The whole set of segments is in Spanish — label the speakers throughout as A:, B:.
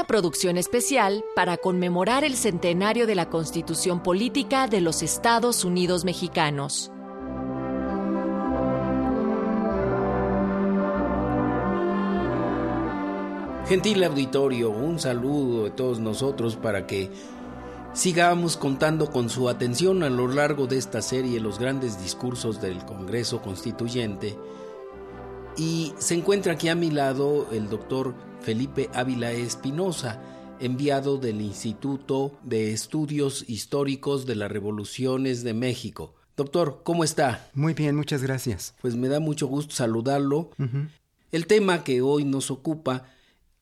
A: Una producción especial para conmemorar el centenario de la Constitución Política de los Estados Unidos Mexicanos.
B: Gentil auditorio, un saludo de todos nosotros para que sigamos contando con su atención a lo largo de esta serie los grandes discursos del Congreso Constituyente. Y se encuentra aquí a mi lado el doctor Felipe Ávila Espinosa, enviado del Instituto de Estudios Históricos de las Revoluciones de México. Doctor, ¿cómo está?
C: Muy bien, muchas gracias.
B: Pues me da mucho gusto saludarlo. El tema que hoy nos ocupa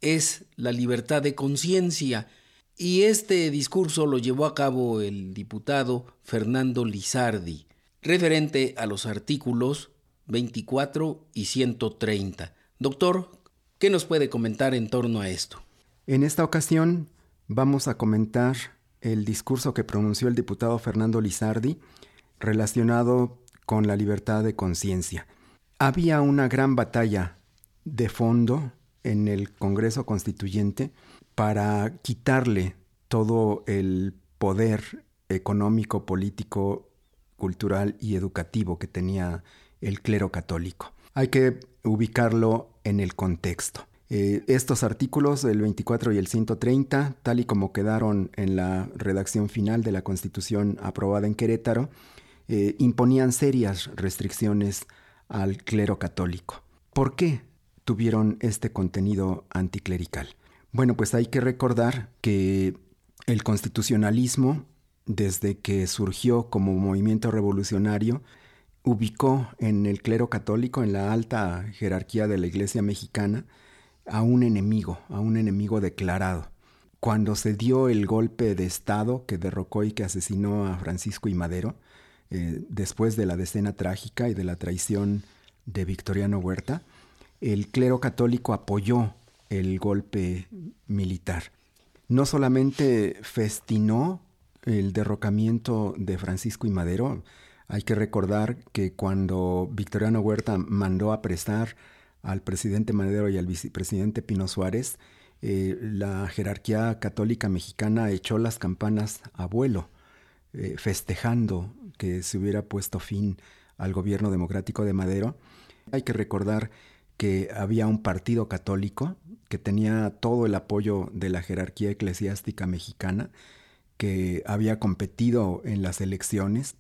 B: es la libertad de conciencia y este discurso lo llevó a cabo el diputado Fernando Lizardi, referente a los artículos 24 y 130. Doctor, ¿qué nos puede comentar en torno a esto?
C: En esta ocasión vamos a comentar el discurso que pronunció el diputado Fernando Lizardi relacionado con la libertad de conciencia. Había una gran batalla de fondo en el Congreso Constituyente para quitarle todo el poder económico, político, cultural y educativo que tenía el clero católico. Hay que ubicarlo en el contexto. Eh, estos artículos, el 24 y el 130, tal y como quedaron en la redacción final de la Constitución aprobada en Querétaro, eh, imponían serias restricciones al clero católico. ¿Por qué tuvieron este contenido anticlerical? Bueno, pues hay que recordar que el constitucionalismo, desde que surgió como movimiento revolucionario, ubicó en el clero católico, en la alta jerarquía de la Iglesia mexicana, a un enemigo, a un enemigo declarado. Cuando se dio el golpe de Estado que derrocó y que asesinó a Francisco y Madero, eh, después de la decena trágica y de la traición de Victoriano Huerta, el clero católico apoyó el golpe militar. No solamente festinó el derrocamiento de Francisco y Madero, hay que recordar que cuando Victoriano Huerta mandó apresar al presidente Madero y al vicepresidente Pino Suárez, eh, la jerarquía católica mexicana echó las campanas a vuelo, eh, festejando que se hubiera puesto fin al gobierno democrático de Madero. Hay que recordar que había un partido católico que tenía todo el apoyo de la jerarquía eclesiástica mexicana, que había competido en las elecciones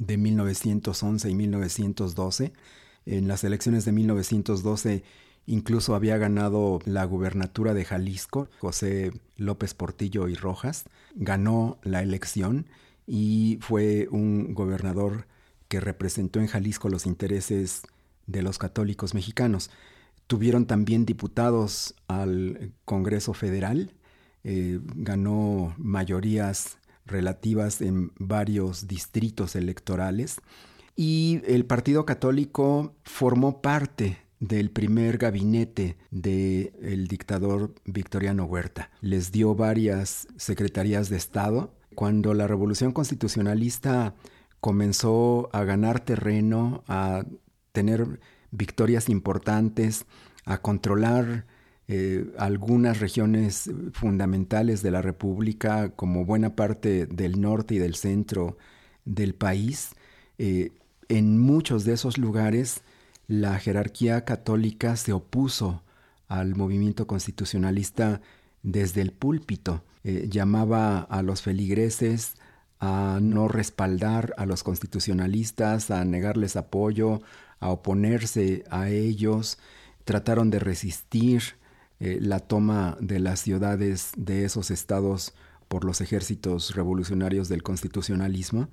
C: de 1911 y 1912. En las elecciones de 1912 incluso había ganado la gubernatura de Jalisco, José López Portillo y Rojas, ganó la elección y fue un gobernador que representó en Jalisco los intereses de los católicos mexicanos. Tuvieron también diputados al Congreso Federal, eh, ganó mayorías relativas en varios distritos electorales y el Partido Católico formó parte del primer gabinete del dictador Victoriano Huerta. Les dio varias secretarías de Estado. Cuando la revolución constitucionalista comenzó a ganar terreno, a tener victorias importantes, a controlar eh, algunas regiones fundamentales de la República, como buena parte del norte y del centro del país. Eh, en muchos de esos lugares, la jerarquía católica se opuso al movimiento constitucionalista desde el púlpito. Eh, llamaba a los feligreses a no respaldar a los constitucionalistas, a negarles apoyo, a oponerse a ellos, trataron de resistir eh, la toma de las ciudades de esos estados por los ejércitos revolucionarios del constitucionalismo,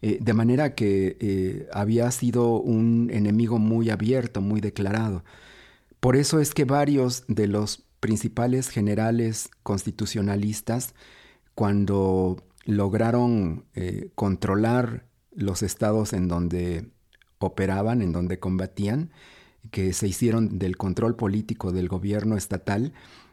C: eh, de manera que eh, había sido un enemigo muy abierto, muy declarado. Por eso es que varios de los principales generales constitucionalistas, cuando lograron controlar los estados en donde operaban, en donde combatían, que se hicieron del control político del gobierno estatal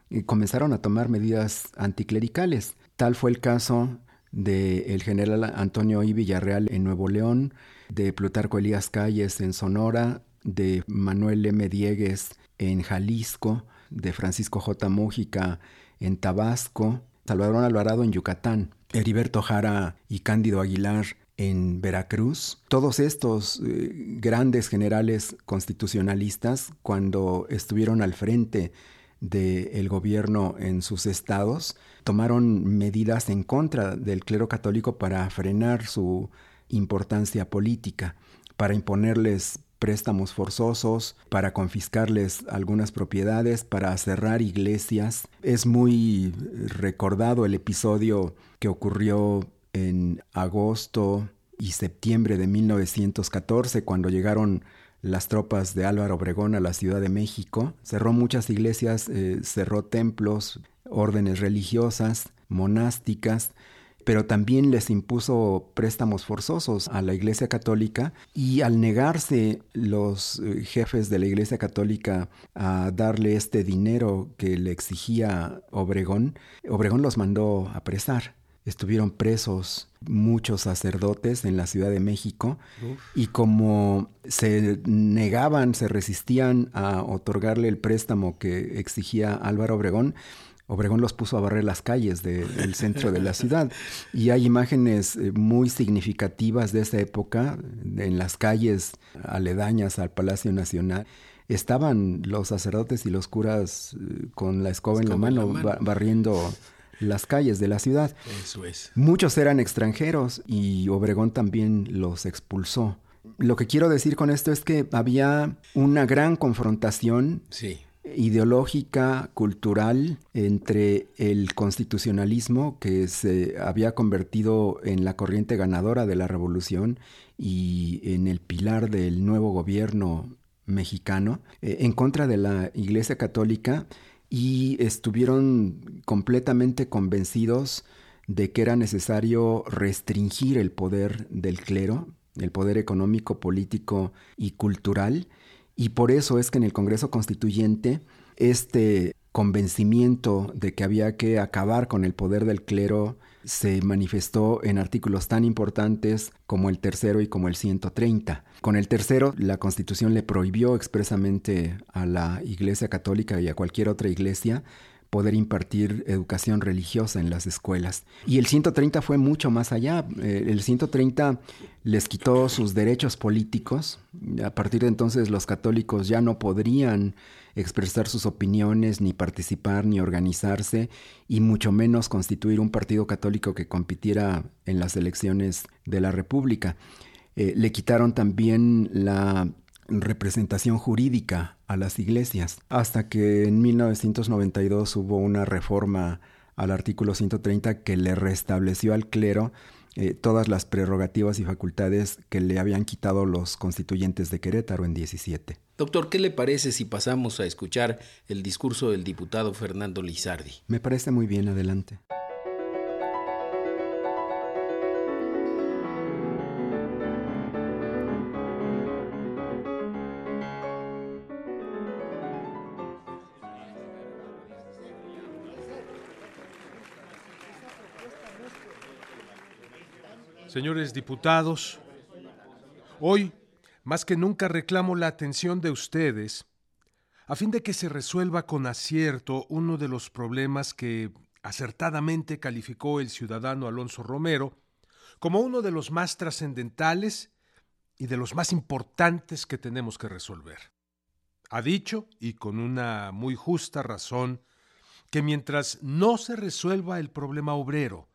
C: y comenzaron a tomar medidas anticlericales. Tal fue el caso del general Antonio I. Villarreal en Nuevo León, de Plutarco Elías Calles en Sonora, de Manuel M. Diegues en Jalisco, de Francisco J. Mújica en Tabasco, Salvador Alvarado en Yucatán, Heriberto Jara y Cándido Aguilar en Veracruz. Todos estos eh, grandes generales constitucionalistas, cuando estuvieron al frente del gobierno en sus estados, tomaron medidas en contra del clero católico para frenar su importancia política, para imponerles préstamos forzosos, para confiscarles algunas propiedades, para cerrar iglesias. Es muy recordado el episodio que ocurrió en agosto y septiembre de 1914, cuando llegaron las tropas de Álvaro Obregón a la Ciudad de México. Cerró muchas iglesias, eh, cerró templos, órdenes religiosas, monásticas, pero también les impuso préstamos forzosos a la Iglesia Católica y al negarse los eh, jefes de la Iglesia Católica a darle este dinero que le exigía Obregón, Obregón los mandó a apresar. Estuvieron presos muchos sacerdotes en la Ciudad de México y como se negaban, se resistían a otorgarle el préstamo que exigía Álvaro Obregón, Obregón los puso a barrer las calles del centro de la ciudad. Y hay imágenes eh, muy significativas de esa época en las calles aledañas al Palacio Nacional. Estaban los sacerdotes y los curas eh, con la escoba, en la mano, barriendo las calles de la ciudad.
B: Eso es.
C: Muchos eran extranjeros y Obregón también los expulsó. Lo que quiero decir con esto es que había una gran confrontación
B: sí
C: ideológica, cultural, entre el constitucionalismo que se había convertido en la corriente ganadora de la revolución y en el pilar del nuevo gobierno mexicano, eh, en contra de la Iglesia Católica y estuvieron completamente convencidos de que era necesario restringir el poder del clero, el poder económico, político y cultural, y por eso es que en el Congreso Constituyente este convencimiento de que había que acabar con el poder del clero se manifestó en artículos tan importantes como el tercero y como el 130. Con el tercero, la Constitución le prohibió expresamente a la Iglesia Católica y a cualquier otra iglesia poder impartir educación religiosa en las escuelas. Y el 130 fue mucho más allá. Eh, el 130 les quitó sus derechos políticos. A partir de entonces los católicos ya no podrían expresar sus opiniones, ni participar, ni organizarse, y mucho menos constituir un partido católico que compitiera en las elecciones de la República. Eh, le quitaron también la representación jurídica a las iglesias, hasta que en 1992 hubo una reforma al artículo 130 que le restableció al clero eh, todas las prerrogativas y facultades que le habían quitado los constituyentes de Querétaro en 17.
B: Doctor, ¿qué le parece si pasamos a escuchar el discurso del diputado Fernando Lizardi?
C: Me parece muy bien, adelante.
D: Señores diputados, hoy más que nunca reclamo la atención de ustedes a fin de que se resuelva con acierto uno de los problemas que acertadamente calificó el ciudadano Alonso Romero como uno de los más trascendentales y de los más importantes que tenemos que resolver. Ha dicho, y con una muy justa razón, que mientras no se resuelva el problema obrero,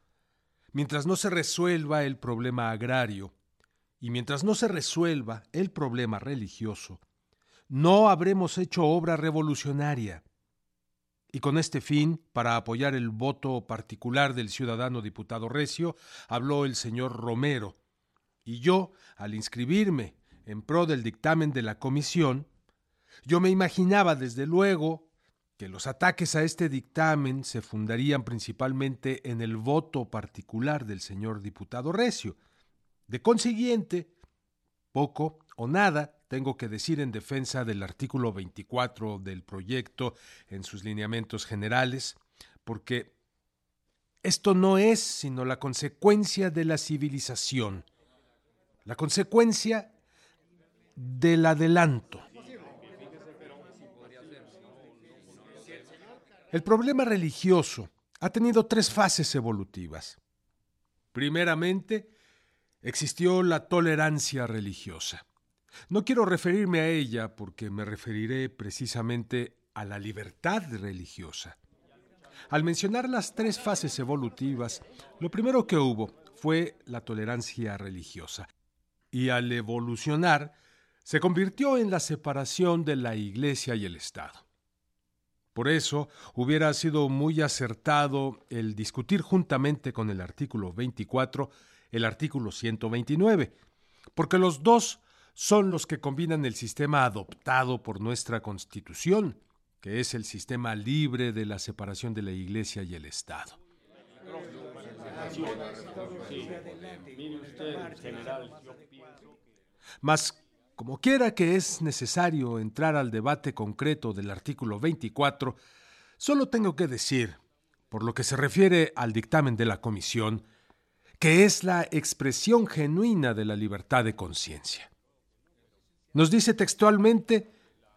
D: mientras no se resuelva el problema agrario y mientras no se resuelva el problema religioso, no habremos hecho obra revolucionaria. Y con este fin, para apoyar el voto particular del ciudadano diputado Recio, habló el señor Romero. Y yo, al inscribirme en pro del dictamen de la comisión, yo me imaginaba desde luego que los ataques a este dictamen se fundarían principalmente en el voto particular del señor diputado Recio. De consiguiente, poco o nada tengo que decir en defensa del artículo 24 del proyecto en sus lineamientos generales, porque esto no es sino la consecuencia de la civilización, la consecuencia del adelanto. El problema religioso ha tenido tres fases evolutivas. Primeramente, existió la tolerancia religiosa. No quiero referirme a ella porque me referiré precisamente a la libertad religiosa. Al mencionar las tres fases evolutivas, lo primero que hubo fue la tolerancia religiosa. Y al evolucionar, se convirtió en la separación de la Iglesia y el Estado. Por eso hubiera sido muy acertado el discutir juntamente con el artículo 24 el artículo 129, porque los dos son los que combinan el sistema adoptado por nuestra Constitución, que es el sistema libre de la separación de la Iglesia y el Estado. Mas como quiera que es necesario entrar al debate concreto del artículo 24, solo tengo que decir, por lo que se refiere al dictamen de la Comisión, que es la expresión genuina de la libertad de conciencia. Nos dice textualmente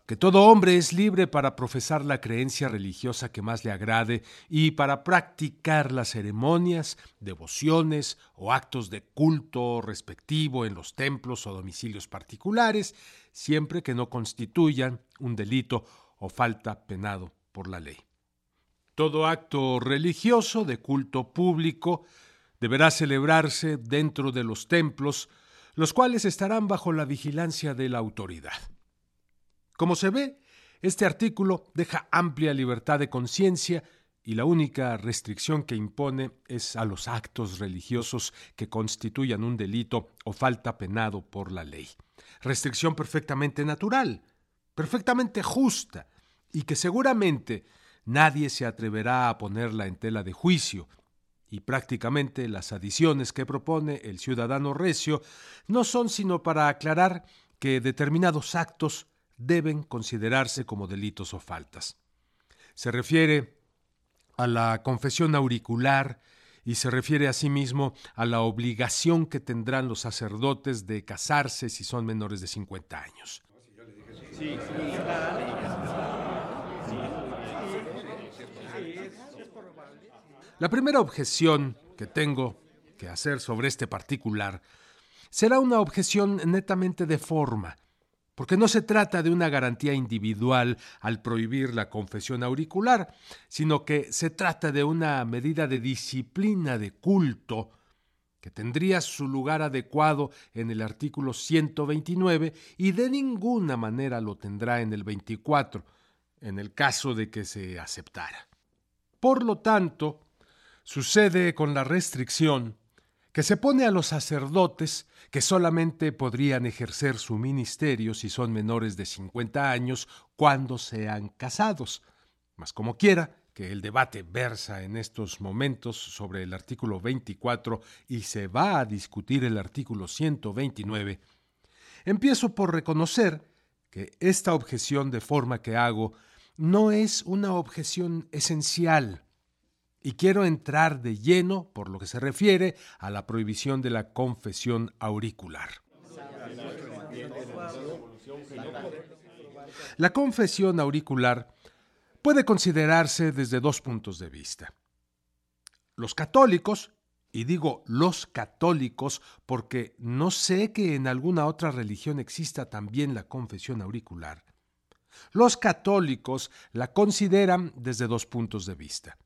D: que todo hombre es libre para profesar la creencia religiosa que más le agrade y para practicar las ceremonias, devociones o actos de culto respectivo en los templos o domicilios particulares, siempre que no constituyan un delito o falta penado por la ley. Todo acto religioso de culto público deberá celebrarse dentro de los templos, los cuales estarán bajo la vigilancia de la autoridad. Como se ve, este artículo deja amplia libertad de conciencia y la única restricción que impone es a los actos religiosos que constituyan un delito o falta penado por la ley. Restricción perfectamente natural, perfectamente justa, y que seguramente nadie se atreverá a ponerla en tela de juicio, y prácticamente las adiciones que propone el ciudadano recio no son sino para aclarar que determinados actos deben considerarse como delitos o faltas. Se refiere a la confesión auricular y se refiere asimismo a la obligación que tendrán los sacerdotes de casarse si son menores de 50 años. La primera objeción que tengo que hacer sobre este particular será una objeción netamente de forma, porque no se trata de una garantía individual al prohibir la confesión auricular, sino que se trata de una medida de disciplina de culto que tendría su lugar adecuado en el artículo 129 y de ninguna manera lo tendrá en el 24, en el caso de que se aceptara. Por lo tanto, sucede con la restricción que se pone a los sacerdotes que solamente podrían ejercer su ministerio si son menores de 50 años cuando sean casados. Mas como quiera, que el debate versa en estos momentos sobre el artículo 24 y se va a discutir el artículo 129, empiezo por reconocer que esta objeción de forma que hago no es una objeción esencial y quiero entrar de lleno por lo que se refiere a la prohibición de la confesión auricular. La confesión auricular puede considerarse desde dos puntos de vista. Los católicos, y digo los católicos porque no sé que en alguna otra religión exista también la confesión auricular, los católicos la consideran desde dos puntos de vista.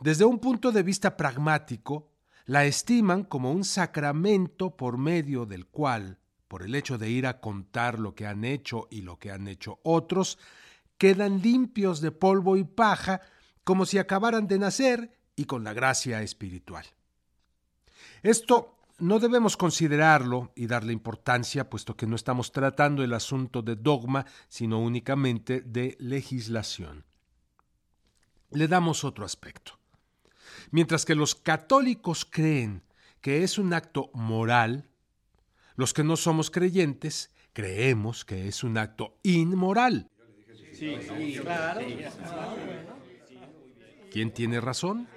D: Desde un punto de vista pragmático, la estiman como un sacramento por medio del cual, por el hecho de ir a contar lo que han hecho y lo que han hecho otros, quedan limpios de polvo y paja como si acabaran de nacer y con la gracia espiritual. Esto no debemos considerarlo y darle importancia, puesto que no estamos tratando el asunto de dogma, sino únicamente de legislación. Le damos otro aspecto. Mientras que los católicos creen que es un acto moral, los que no somos creyentes creemos que es un acto inmoral. ¿Quién tiene razón?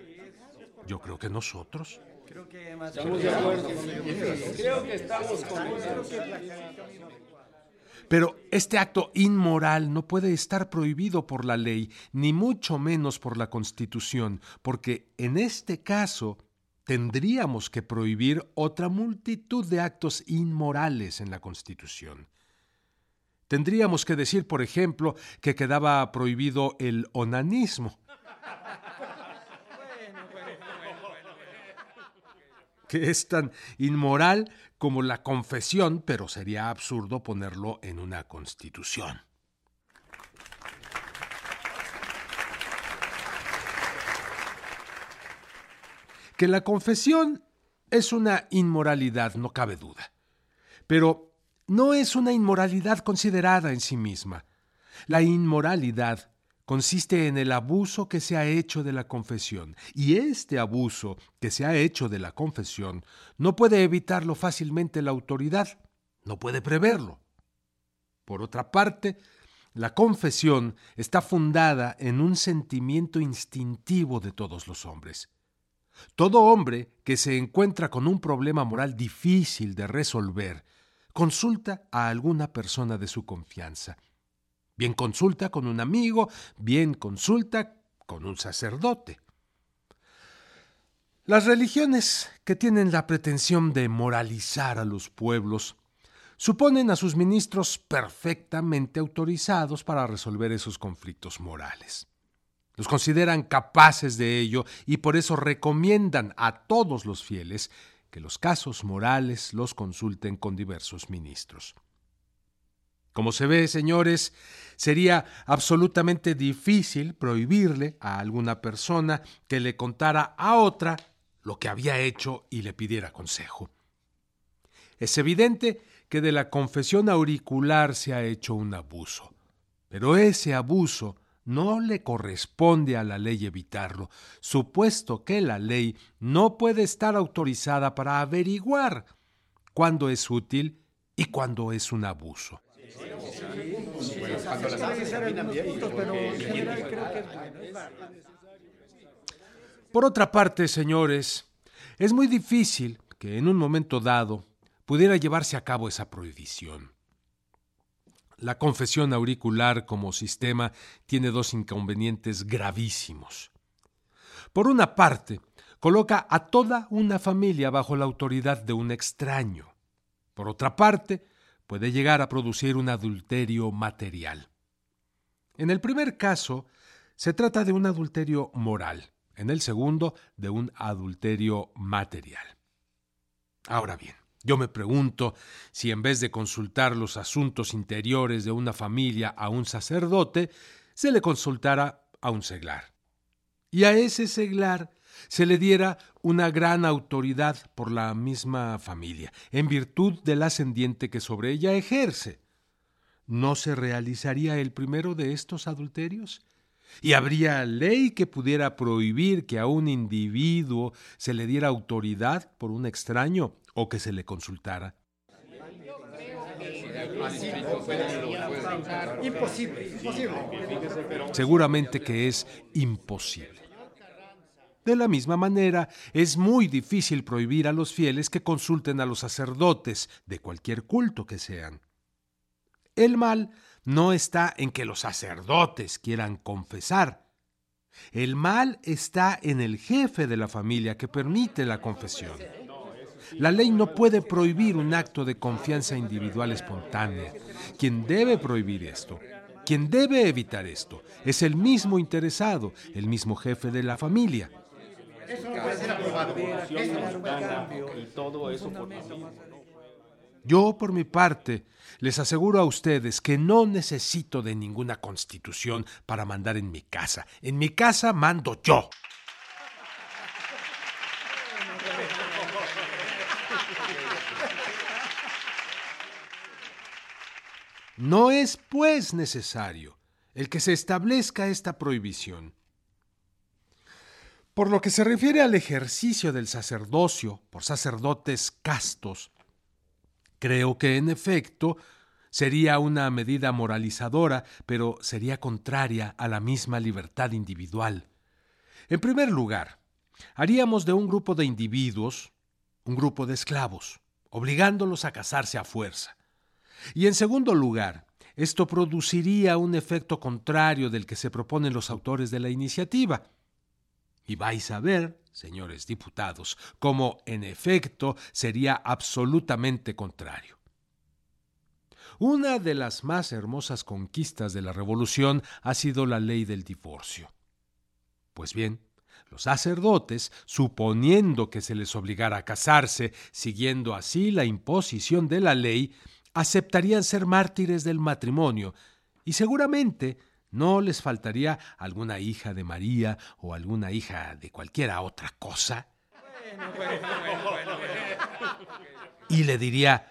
D: Yo creo que nosotros. Creo que estamos de acuerdo. Creo que estamos con pero este acto inmoral no puede estar prohibido por la ley, ni mucho menos por la Constitución, porque en este caso tendríamos que prohibir otra multitud de actos inmorales en la Constitución. Tendríamos que decir, por ejemplo, que quedaba prohibido el onanismo. que es tan inmoral como la confesión, pero sería absurdo ponerlo en una constitución. Que la confesión es una inmoralidad, no cabe duda. Pero no es una inmoralidad considerada en sí misma. La inmoralidad consiste en el abuso que se ha hecho de la confesión, y este abuso que se ha hecho de la confesión no puede evitarlo fácilmente la autoridad, no puede preverlo. Por otra parte, la confesión está fundada en un sentimiento instintivo de todos los hombres. Todo hombre que se encuentra con un problema moral difícil de resolver consulta a alguna persona de su confianza Bien consulta con un amigo, bien consulta con un sacerdote. Las religiones que tienen la pretensión de moralizar a los pueblos suponen a sus ministros perfectamente autorizados para resolver esos conflictos morales. Los consideran capaces de ello y por eso recomiendan a todos los fieles que los casos morales los consulten con diversos ministros. Como se ve, señores, sería absolutamente difícil prohibirle a alguna persona que le contara a otra lo que había hecho y le pidiera consejo. Es evidente que de la confesión auricular se ha hecho un abuso, pero ese abuso no le corresponde a la ley evitarlo, supuesto que la ley no puede estar autorizada para averiguar cuándo es útil y cuándo es un abuso. Por otra parte, señores, es muy difícil que en un momento dado pudiera llevarse a cabo esa prohibición. La confesión auricular como sistema tiene dos inconvenientes gravísimos. Por una parte, coloca a toda una familia bajo la autoridad de un extraño. Por otra parte, puede llegar a producir un adulterio material. En el primer caso, se trata de un adulterio moral, en el segundo, de un adulterio material. Ahora bien, yo me pregunto si en vez de consultar los asuntos interiores de una familia a un sacerdote, se le consultara a un seglar. Y a ese seglar se le diera una gran autoridad por la misma familia, en virtud del ascendiente que sobre ella ejerce. ¿No se realizaría el primero de estos adulterios? ¿Y habría ley que pudiera prohibir que a un individuo se le diera autoridad por un extraño o que se le consultara? Imposible, Seguramente que es imposible. De la misma manera, es muy difícil prohibir a los fieles que consulten a los sacerdotes de cualquier culto que sean. El mal no está en que los sacerdotes quieran confesar. El mal está en el jefe de la familia que permite la confesión. La ley no puede prohibir un acto de confianza individual espontánea. Quien debe prohibir esto, quien debe evitar esto, es el mismo interesado, el mismo jefe de la familia. Yo, por mi parte, les aseguro a ustedes que no necesito de ninguna constitución para mandar en mi casa. En mi casa mando yo. No es, pues, necesario el que se establezca esta prohibición. Por lo que se refiere al ejercicio del sacerdocio por sacerdotes castos, creo que en efecto sería una medida moralizadora, pero sería contraria a la misma libertad individual. En primer lugar, haríamos de un grupo de individuos un grupo de esclavos, obligándolos a casarse a fuerza. Y en segundo lugar, esto produciría un efecto contrario del que se proponen los autores de la iniciativa, y vais a ver, señores diputados, cómo en efecto sería absolutamente contrario. Una de las más hermosas conquistas de la Revolución ha sido la ley del divorcio. Pues bien, los sacerdotes, suponiendo que se les obligara a casarse, siguiendo así la imposición de la ley, aceptarían ser mártires del matrimonio, y seguramente no les faltaría alguna hija de María o alguna hija de cualquiera otra cosa. y le diría,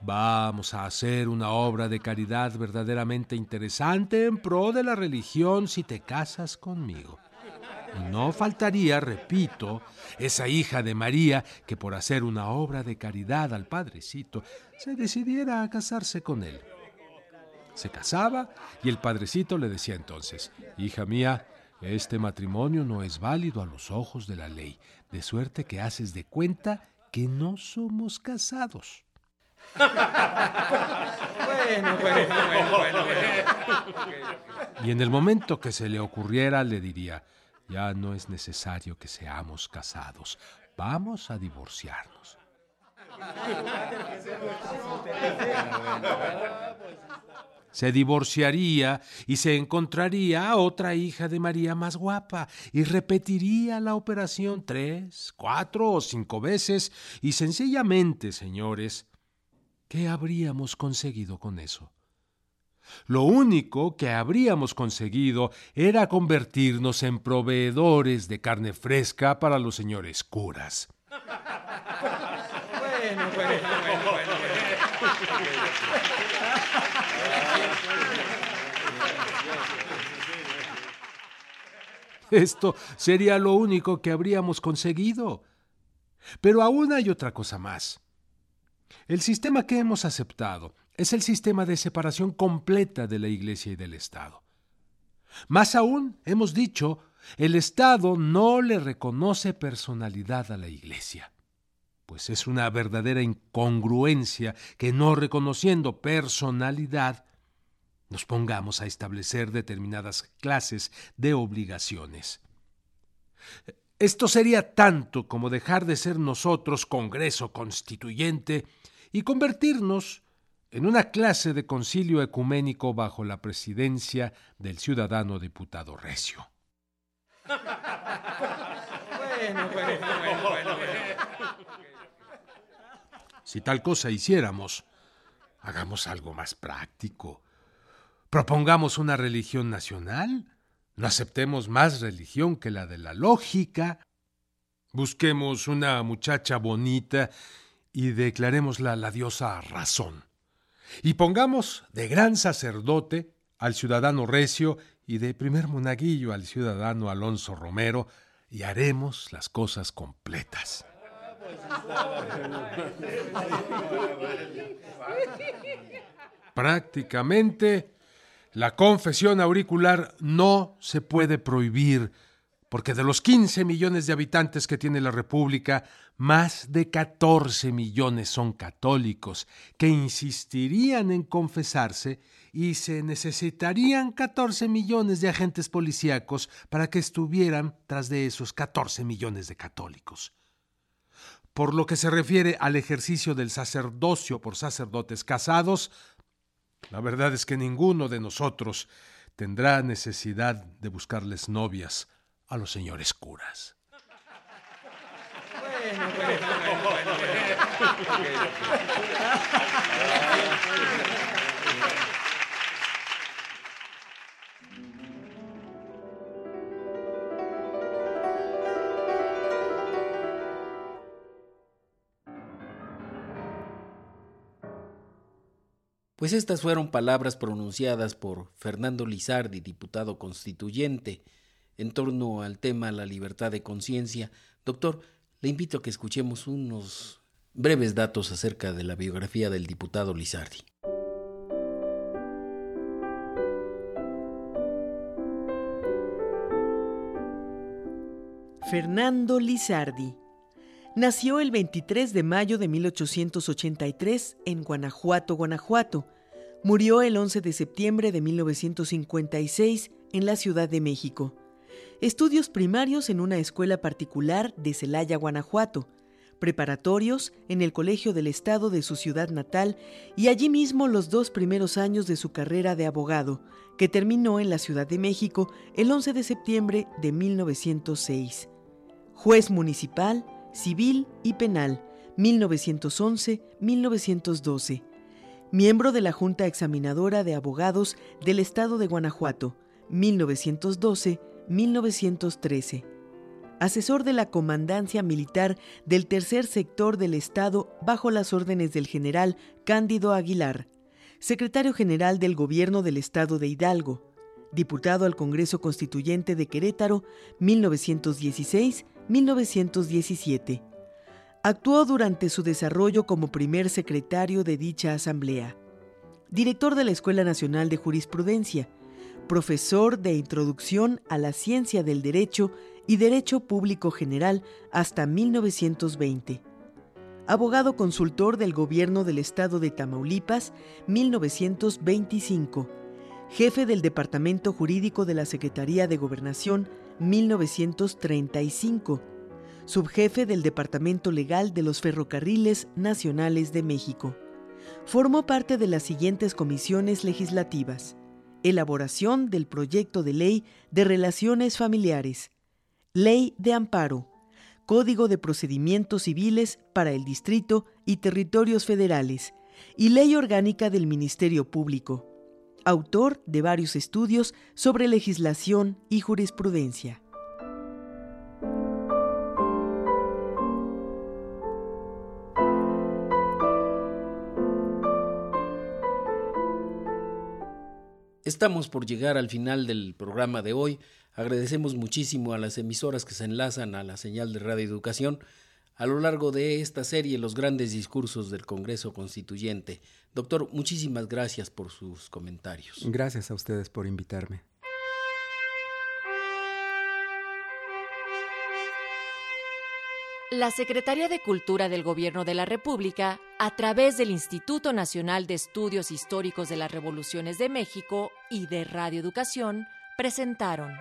D: vamos a hacer una obra de caridad verdaderamente interesante en pro de la religión si te casas conmigo. Y no faltaría, repito, esa hija de María que por hacer una obra de caridad al padrecito se decidiera a casarse con él. Se casaba y el padrecito le decía entonces, hija mía, este matrimonio no es válido a los ojos de la ley, de suerte que haces de cuenta que no somos casados. bueno, bueno, bueno, bueno. Y en el momento que se le ocurriera le diría, ya no es necesario que seamos casados, vamos a divorciarnos. Se divorciaría y se encontraría a otra hija de María más guapa y repetiría la operación tres, cuatro o cinco veces y sencillamente, señores, ¿qué habríamos conseguido con eso? Lo único que habríamos conseguido era convertirnos en proveedores de carne fresca para los señores curas. bueno, bueno, bueno, Esto sería lo único que habríamos conseguido. Pero aún hay otra cosa más. El sistema que hemos aceptado es el sistema de separación completa de la Iglesia y del Estado. Más aún, hemos dicho, el Estado no le reconoce personalidad a la Iglesia, pues es una verdadera incongruencia que no reconociendo personalidad nos pongamos a establecer determinadas clases de obligaciones. Esto sería tanto como dejar de ser nosotros Congreso Constituyente y convertirnos en una clase de concilio ecuménico bajo la presidencia del ciudadano diputado Recio. bueno, bueno, bueno, Si tal cosa hiciéramos, hagamos algo más práctico Propongamos una religión nacional, no aceptemos más religión que la de la lógica, busquemos una muchacha bonita y declarémosla la diosa razón. Y pongamos de gran sacerdote al ciudadano Recio y de primer monaguillo al ciudadano Alonso Romero, y haremos las cosas completas. Prácticamente la confesión auricular no se puede prohibir, porque de los 15 millones de habitantes que tiene la República, más de 14 millones son católicos, que insistirían en confesarse y se necesitarían 14 millones de agentes policíacos para que estuvieran tras de esos 14 millones de católicos. Por lo que se refiere al ejercicio del sacerdocio por sacerdotes casados, la verdad es que ninguno de nosotros tendrá necesidad de buscarles novias a los señores curas.
B: Pues estas fueron palabras pronunciadas por Fernando Lizardi, diputado constituyente, en torno al tema la libertad de conciencia. Doctor, le invito a que escuchemos unos breves datos acerca de la biografía del diputado Lizardi.
E: Fernando Lizardi nació el 23 de mayo de 1883 en Guanajuato, Guanajuato. Murió el 11 de septiembre de 1956 en la Ciudad de México. Estudios primarios en una escuela particular de Celaya, Guanajuato preparatorios en el Colegio del Estado de su ciudad natal y allí mismo los dos primeros años de su carrera de abogado, que terminó en la Ciudad de México el 11 de septiembre de 1906. Juez municipal, civil y penal, 1911-1912. Miembro de la Junta Examinadora de Abogados del Estado de Guanajuato, 1912-1913 asesor de la Comandancia Militar del Tercer Sector del Estado bajo las órdenes del general Cándido Aguilar, secretario general del Gobierno del Estado de Hidalgo, diputado al Congreso Constituyente de Querétaro 1916-1917. Actuó durante su desarrollo como primer secretario de dicha asamblea, director de la Escuela Nacional de Jurisprudencia, profesor de Introducción a la Ciencia del Derecho y Derecho Público General hasta 1920. Abogado consultor del Gobierno del Estado de Tamaulipas, 1925. Jefe del Departamento Jurídico de la Secretaría de Gobernación, 1935. Subjefe del Departamento Legal de los Ferrocarriles Nacionales de México. Formó parte de las siguientes comisiones legislativas. Elaboración del proyecto de ley de relaciones familiares Ley de Amparo, Código de Procedimientos Civiles para el Distrito y Territorios Federales y Ley Orgánica del Ministerio Público. Autor de varios estudios sobre legislación y jurisprudencia.
B: Estamos por llegar al final del programa de hoy. Agradecemos muchísimo a las emisoras que se enlazan a la señal de Radio Educación a lo largo de esta serie Los grandes discursos del Congreso Constituyente. Doctor, muchísimas gracias por sus comentarios.
C: Gracias a ustedes por invitarme.
A: La Secretaría de Cultura del Gobierno de la República, a través del Instituto Nacional de Estudios Históricos de las Revoluciones de México y de Radio Educación, presentaron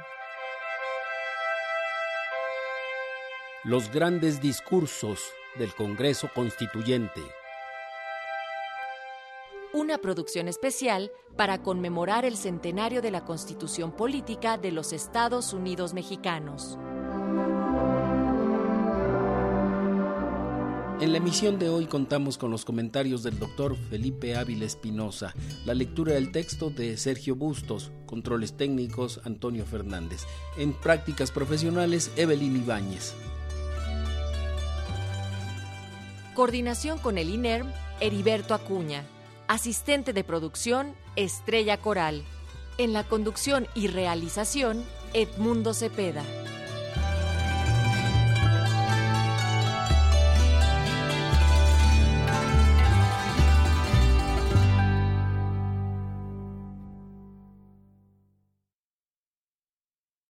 B: los grandes discursos del Congreso Constituyente.
A: Una producción especial para conmemorar el centenario de la Constitución Política de los Estados Unidos Mexicanos.
B: En la emisión de hoy contamos con los comentarios del doctor Felipe Ávila Espinosa, la lectura del texto de Sergio Bustos, controles técnicos Antonio Fernández, en prácticas profesionales Evelyn Ibáñez.
A: Coordinación con el INERM, Heriberto Acuña. Asistente de producción, Estrella Coral. En la conducción y realización, Edmundo Cepeda.